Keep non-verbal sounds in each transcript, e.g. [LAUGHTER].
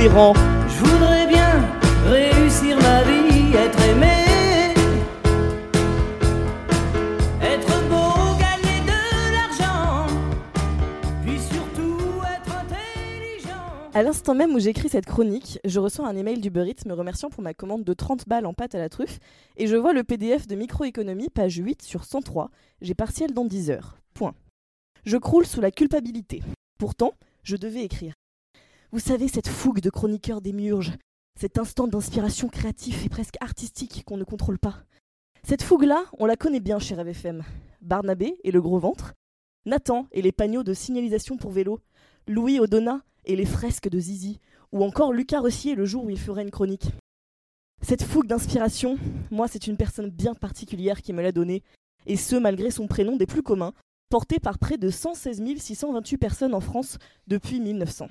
Je voudrais bien réussir ma vie, être aimé, être beau, gagner de l'argent, puis surtout être intelligent. À l'instant même où j'écris cette chronique, je reçois un email d'Uber Eats me remerciant pour ma commande de 30 balles en pâte à la truffe et je vois le PDF de microéconomie, page 8 sur 103. J'ai partiel dans 10 heures. Point. Je croule sous la culpabilité. Pourtant, je devais écrire. Vous savez, cette fougue de chroniqueur démiurge, cet instant d'inspiration créatif et presque artistique qu'on ne contrôle pas. Cette fougue-là, on la connaît bien chez Rêve FM. Barnabé et le gros ventre, Nathan et les panneaux de signalisation pour vélo, Louis Odona et les fresques de Zizi, ou encore Lucas Rossier le jour où il ferait une chronique. Cette fougue d'inspiration, moi, c'est une personne bien particulière qui me l'a donnée, et ce malgré son prénom des plus communs, porté par près de 116 628 personnes en France depuis 1900.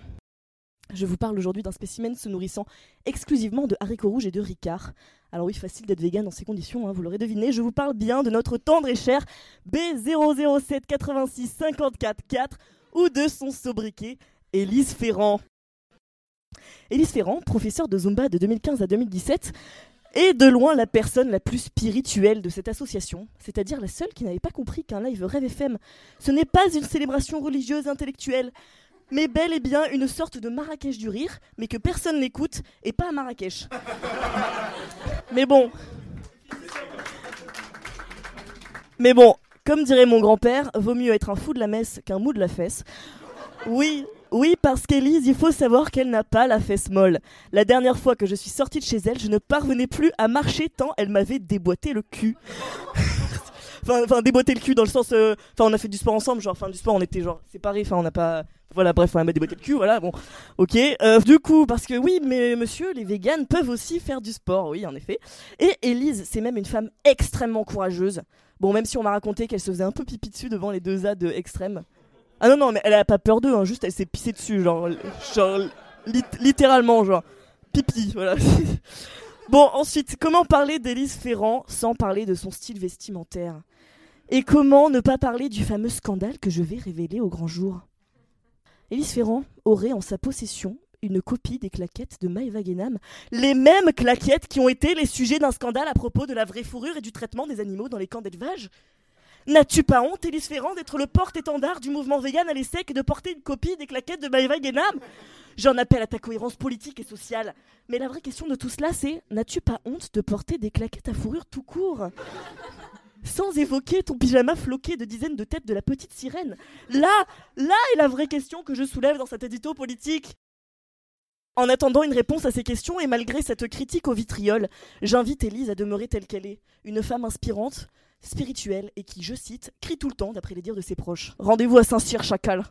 Je vous parle aujourd'hui d'un spécimen se nourrissant exclusivement de haricots rouges et de ricard. Alors oui, facile d'être vegan dans ces conditions, hein, vous l'aurez deviné, je vous parle bien de notre tendre et cher B007 86 54 4 ou de son sobriquet Élise Ferrand. Élise Ferrand, professeure de Zumba de 2015 à 2017, est de loin la personne la plus spirituelle de cette association, c'est-à-dire la seule qui n'avait pas compris qu'un live Rêve FM, ce n'est pas une célébration religieuse intellectuelle, mais bel et bien une sorte de Marrakech du rire, mais que personne n'écoute, et pas à Marrakech. [LAUGHS] mais bon. Mais bon, comme dirait mon grand-père, vaut mieux être un fou de la messe qu'un mou de la fesse. Oui, oui, parce qu'Élise, il faut savoir qu'elle n'a pas la fesse molle. La dernière fois que je suis sortie de chez elle, je ne parvenais plus à marcher tant elle m'avait déboîté le cul. [LAUGHS] enfin, déboîté le cul dans le sens. euh, Enfin, on a fait du sport ensemble, genre, enfin, du sport, on était genre séparés, enfin, on n'a pas. Voilà, bref, on m'a déboîté le cul, voilà, bon. Ok. Euh, du coup, parce que oui, mais monsieur, les véganes peuvent aussi faire du sport, oui, en effet. Et Élise, c'est même une femme extrêmement courageuse. Bon, même si on m'a raconté qu'elle se faisait un peu pipi dessus devant les deux ânes extrêmes. Ah non, non, mais elle a pas peur d'eux, hein, juste elle s'est pissée dessus, genre, genre lit- littéralement, genre, pipi, voilà. [LAUGHS] bon, ensuite, comment parler d'Élise Ferrand sans parler de son style vestimentaire? Et comment ne pas parler du fameux scandale que je vais révéler au grand jour? Élise Ferrand aurait en sa possession une copie des claquettes de Maëva Guénam, les mêmes claquettes qui ont été les sujets d'un scandale à propos de la vraie fourrure et du traitement des animaux dans les camps d'élevage. N'as-tu pas honte, Élise Ferrand, d'être le porte-étendard du mouvement vegan à l'ESSEC et de porter une copie des claquettes de Maëva Guénam J'en appelle à ta cohérence politique et sociale. Mais la vraie question de tout cela, c'est n'as-tu pas honte de porter des claquettes à fourrure tout court? Sans évoquer ton pyjama floqué de dizaines de têtes de la petite sirène. Là, là est la vraie question que je soulève dans cet édito politique. En attendant une réponse à ces questions et malgré cette critique au vitriol, j'invite Élise à demeurer telle qu'elle est, une femme inspirante, spirituelle et qui, je cite, crie tout le temps d'après les dires de ses proches. Rendez-vous à Saint-Cyr, chacal.